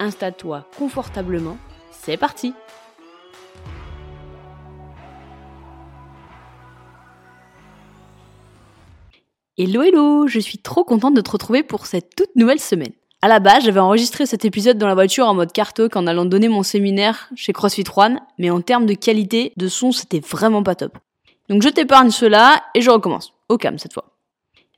installe-toi confortablement, c'est parti Hello hello, je suis trop contente de te retrouver pour cette toute nouvelle semaine. À la base, j'avais enregistré cet épisode dans la voiture en mode carto en allant donner mon séminaire chez CrossFit One, mais en termes de qualité de son, c'était vraiment pas top. Donc je t'épargne cela et je recommence. Au calme cette fois.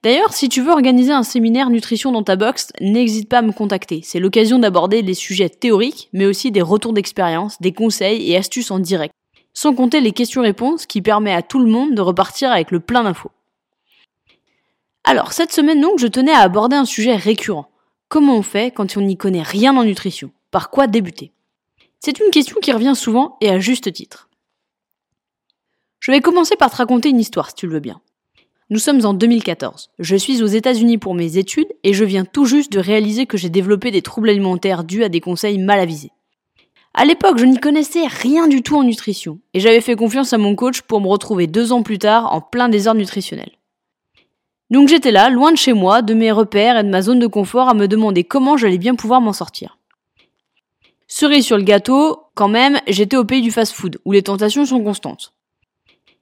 D'ailleurs, si tu veux organiser un séminaire nutrition dans ta box, n'hésite pas à me contacter. C'est l'occasion d'aborder des sujets théoriques, mais aussi des retours d'expérience, des conseils et astuces en direct. Sans compter les questions-réponses qui permettent à tout le monde de repartir avec le plein d'infos. Alors, cette semaine donc, je tenais à aborder un sujet récurrent. Comment on fait quand on n'y connaît rien en nutrition? Par quoi débuter? C'est une question qui revient souvent et à juste titre. Je vais commencer par te raconter une histoire si tu le veux bien. Nous sommes en 2014. Je suis aux États-Unis pour mes études et je viens tout juste de réaliser que j'ai développé des troubles alimentaires dus à des conseils mal avisés. À l'époque, je n'y connaissais rien du tout en nutrition et j'avais fait confiance à mon coach pour me retrouver deux ans plus tard en plein désordre nutritionnel. Donc j'étais là, loin de chez moi, de mes repères et de ma zone de confort à me demander comment j'allais bien pouvoir m'en sortir. Cerise sur le gâteau, quand même, j'étais au pays du fast-food, où les tentations sont constantes.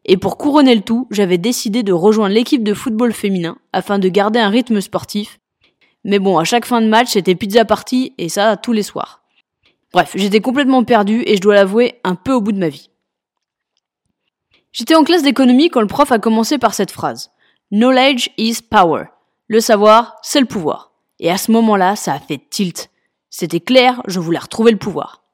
Et pour couronner le tout, j'avais décidé de rejoindre l'équipe de football féminin afin de garder un rythme sportif. Mais bon, à chaque fin de match, c'était pizza party et ça tous les soirs. Bref, j'étais complètement perdu et je dois l'avouer, un peu au bout de ma vie. J'étais en classe d'économie quand le prof a commencé par cette phrase. Knowledge is power. Le savoir, c'est le pouvoir. Et à ce moment-là, ça a fait tilt. C'était clair, je voulais retrouver le pouvoir.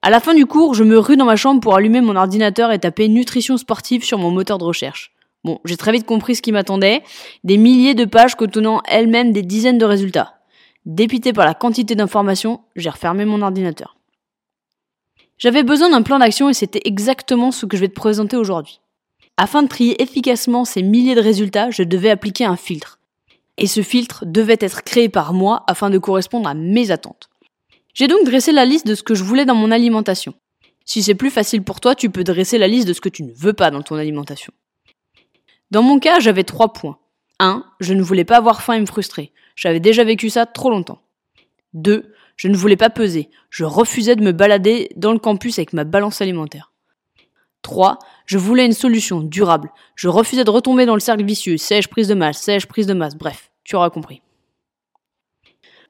À la fin du cours, je me rue dans ma chambre pour allumer mon ordinateur et taper nutrition sportive sur mon moteur de recherche. Bon, j'ai très vite compris ce qui m'attendait, des milliers de pages contenant elles-mêmes des dizaines de résultats. Dépité par la quantité d'informations, j'ai refermé mon ordinateur. J'avais besoin d'un plan d'action et c'était exactement ce que je vais te présenter aujourd'hui. Afin de trier efficacement ces milliers de résultats, je devais appliquer un filtre. Et ce filtre devait être créé par moi afin de correspondre à mes attentes. J'ai donc dressé la liste de ce que je voulais dans mon alimentation. Si c'est plus facile pour toi, tu peux dresser la liste de ce que tu ne veux pas dans ton alimentation. Dans mon cas, j'avais trois points. 1. Je ne voulais pas avoir faim et me frustrer. J'avais déjà vécu ça trop longtemps. 2. Je ne voulais pas peser. Je refusais de me balader dans le campus avec ma balance alimentaire. 3. Je voulais une solution durable. Je refusais de retomber dans le cercle vicieux. Sèche, prise de masse, sèche, prise de masse. Bref, tu auras compris.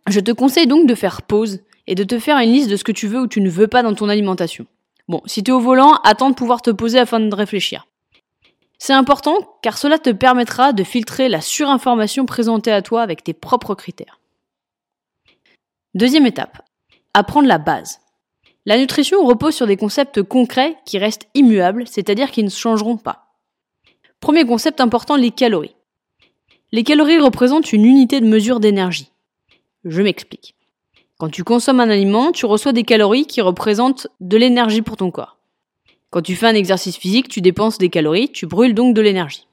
Je te conseille donc de faire pause et de te faire une liste de ce que tu veux ou tu ne veux pas dans ton alimentation. Bon, si tu es au volant, attends de pouvoir te poser afin de réfléchir. C'est important car cela te permettra de filtrer la surinformation présentée à toi avec tes propres critères. Deuxième étape, apprendre la base. La nutrition repose sur des concepts concrets qui restent immuables, c'est-à-dire qui ne changeront pas. Premier concept important, les calories. Les calories représentent une unité de mesure d'énergie. Je m'explique. Quand tu consommes un aliment, tu reçois des calories qui représentent de l'énergie pour ton corps. Quand tu fais un exercice physique, tu dépenses des calories, tu brûles donc de l'énergie.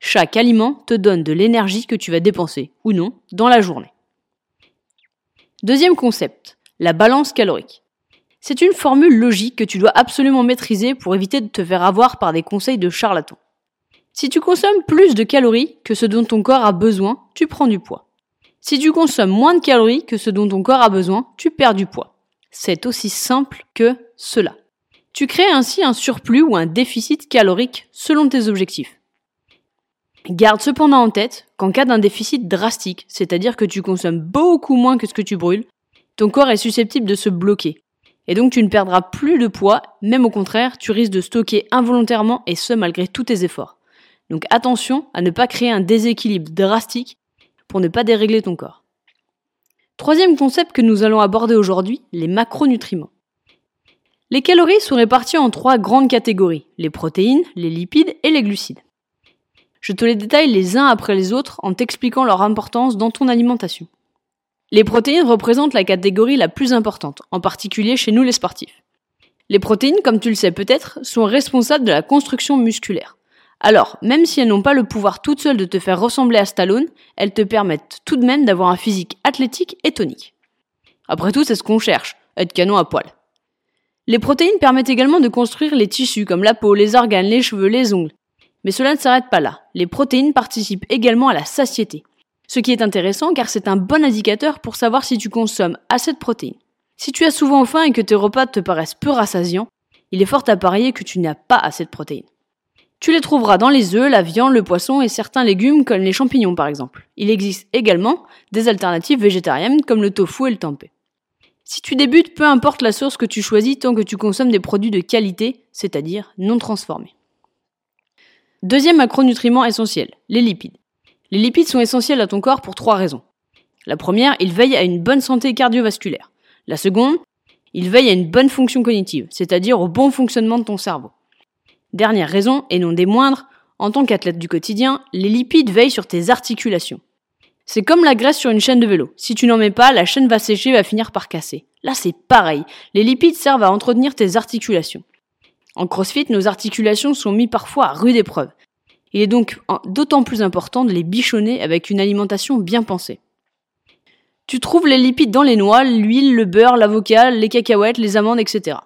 Chaque aliment te donne de l'énergie que tu vas dépenser, ou non, dans la journée. Deuxième concept, la balance calorique. C'est une formule logique que tu dois absolument maîtriser pour éviter de te faire avoir par des conseils de charlatans. Si tu consommes plus de calories que ce dont ton corps a besoin, tu prends du poids. Si tu consommes moins de calories que ce dont ton corps a besoin, tu perds du poids. C'est aussi simple que cela. Tu crées ainsi un surplus ou un déficit calorique selon tes objectifs. Garde cependant en tête qu'en cas d'un déficit drastique, c'est-à-dire que tu consommes beaucoup moins que ce que tu brûles, ton corps est susceptible de se bloquer. Et donc tu ne perdras plus de poids, même au contraire, tu risques de stocker involontairement et ce malgré tous tes efforts. Donc attention à ne pas créer un déséquilibre drastique pour ne pas dérégler ton corps. Troisième concept que nous allons aborder aujourd'hui, les macronutriments. Les calories sont réparties en trois grandes catégories, les protéines, les lipides et les glucides. Je te les détaille les uns après les autres en t'expliquant leur importance dans ton alimentation. Les protéines représentent la catégorie la plus importante, en particulier chez nous les sportifs. Les protéines, comme tu le sais peut-être, sont responsables de la construction musculaire. Alors, même si elles n'ont pas le pouvoir toutes seules de te faire ressembler à Stallone, elles te permettent tout de même d'avoir un physique athlétique et tonique. Après tout, c'est ce qu'on cherche, être canon à poil. Les protéines permettent également de construire les tissus comme la peau, les organes, les cheveux, les ongles. Mais cela ne s'arrête pas là. Les protéines participent également à la satiété. Ce qui est intéressant car c'est un bon indicateur pour savoir si tu consommes assez de protéines. Si tu as souvent faim et que tes repas te paraissent peu rassasiants, il est fort à parier que tu n'as pas assez de protéines. Tu les trouveras dans les œufs, la viande, le poisson et certains légumes comme les champignons par exemple. Il existe également des alternatives végétariennes comme le tofu et le tempeh. Si tu débutes, peu importe la source que tu choisis tant que tu consommes des produits de qualité, c'est-à-dire non transformés. Deuxième macronutriment essentiel, les lipides. Les lipides sont essentiels à ton corps pour trois raisons. La première, ils veillent à une bonne santé cardiovasculaire. La seconde, ils veillent à une bonne fonction cognitive, c'est-à-dire au bon fonctionnement de ton cerveau. Dernière raison, et non des moindres, en tant qu'athlète du quotidien, les lipides veillent sur tes articulations. C'est comme la graisse sur une chaîne de vélo. Si tu n'en mets pas, la chaîne va sécher et va finir par casser. Là, c'est pareil. Les lipides servent à entretenir tes articulations. En CrossFit, nos articulations sont mises parfois à rude épreuve. Il est donc d'autant plus important de les bichonner avec une alimentation bien pensée. Tu trouves les lipides dans les noix, l'huile, le beurre, l'avocat, les cacahuètes, les amandes, etc.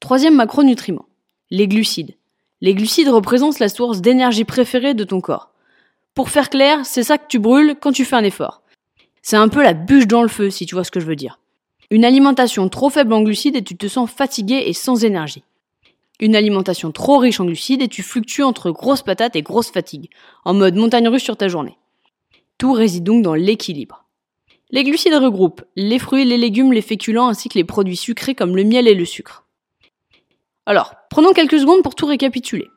Troisième macronutriment, les glucides. Les glucides représentent la source d'énergie préférée de ton corps. Pour faire clair, c'est ça que tu brûles quand tu fais un effort. C'est un peu la bûche dans le feu, si tu vois ce que je veux dire. Une alimentation trop faible en glucides et tu te sens fatigué et sans énergie. Une alimentation trop riche en glucides et tu fluctues entre grosse patate et grosse fatigue, en mode montagne russe sur ta journée. Tout réside donc dans l'équilibre. Les glucides regroupent les fruits, les légumes, les féculents ainsi que les produits sucrés comme le miel et le sucre. Alors, prenons quelques secondes pour tout récapituler.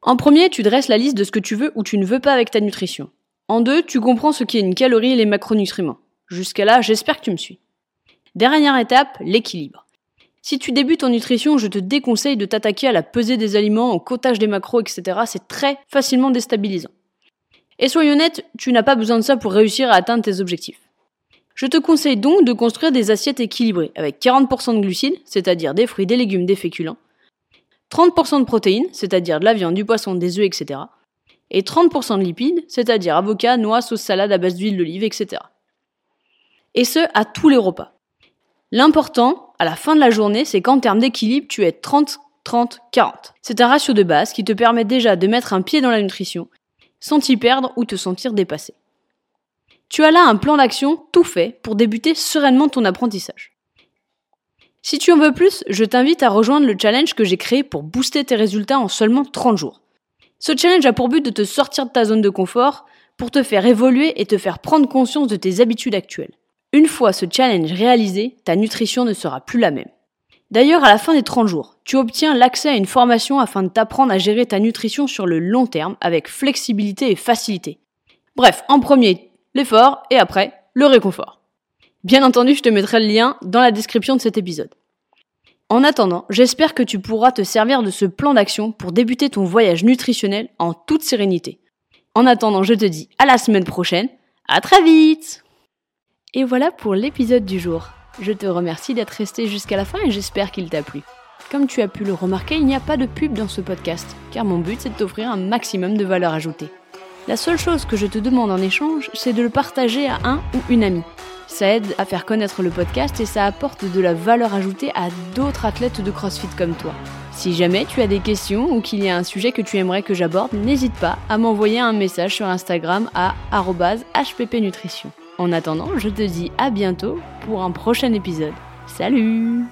En premier, tu dresses la liste de ce que tu veux ou tu ne veux pas avec ta nutrition. En deux, tu comprends ce qu'est une calorie et les macronutriments. Jusqu'à là, j'espère que tu me suis. Dernière étape, l'équilibre. Si tu débutes en nutrition, je te déconseille de t'attaquer à la pesée des aliments, au cotage des macros, etc. C'est très facilement déstabilisant. Et soyons honnêtes, tu n'as pas besoin de ça pour réussir à atteindre tes objectifs. Je te conseille donc de construire des assiettes équilibrées, avec 40% de glucides, c'est-à-dire des fruits, des légumes, des féculents, 30% de protéines, c'est-à-dire de la viande, du poisson, des œufs, etc. Et 30% de lipides, c'est-à-dire avocat, noix, sauce salade à base d'huile d'olive, etc. Et ce, à tous les repas. L'important, à la fin de la journée, c'est qu'en termes d'équilibre, tu es 30, 30, 40. C'est un ratio de base qui te permet déjà de mettre un pied dans la nutrition, sans t'y perdre ou te sentir dépassé. Tu as là un plan d'action tout fait pour débuter sereinement ton apprentissage. Si tu en veux plus, je t'invite à rejoindre le challenge que j'ai créé pour booster tes résultats en seulement 30 jours. Ce challenge a pour but de te sortir de ta zone de confort pour te faire évoluer et te faire prendre conscience de tes habitudes actuelles. Une fois ce challenge réalisé, ta nutrition ne sera plus la même. D'ailleurs, à la fin des 30 jours, tu obtiens l'accès à une formation afin de t'apprendre à gérer ta nutrition sur le long terme avec flexibilité et facilité. Bref, en premier, l'effort et après, le réconfort. Bien entendu, je te mettrai le lien dans la description de cet épisode. En attendant, j'espère que tu pourras te servir de ce plan d'action pour débuter ton voyage nutritionnel en toute sérénité. En attendant, je te dis à la semaine prochaine. À très vite! Et voilà pour l'épisode du jour. Je te remercie d'être resté jusqu'à la fin et j'espère qu'il t'a plu. Comme tu as pu le remarquer, il n'y a pas de pub dans ce podcast, car mon but c'est de t'offrir un maximum de valeur ajoutée. La seule chose que je te demande en échange, c'est de le partager à un ou une amie. Ça aide à faire connaître le podcast et ça apporte de la valeur ajoutée à d'autres athlètes de CrossFit comme toi. Si jamais tu as des questions ou qu'il y a un sujet que tu aimerais que j'aborde, n'hésite pas à m'envoyer un message sur Instagram à hppnutrition. En attendant, je te dis à bientôt pour un prochain épisode. Salut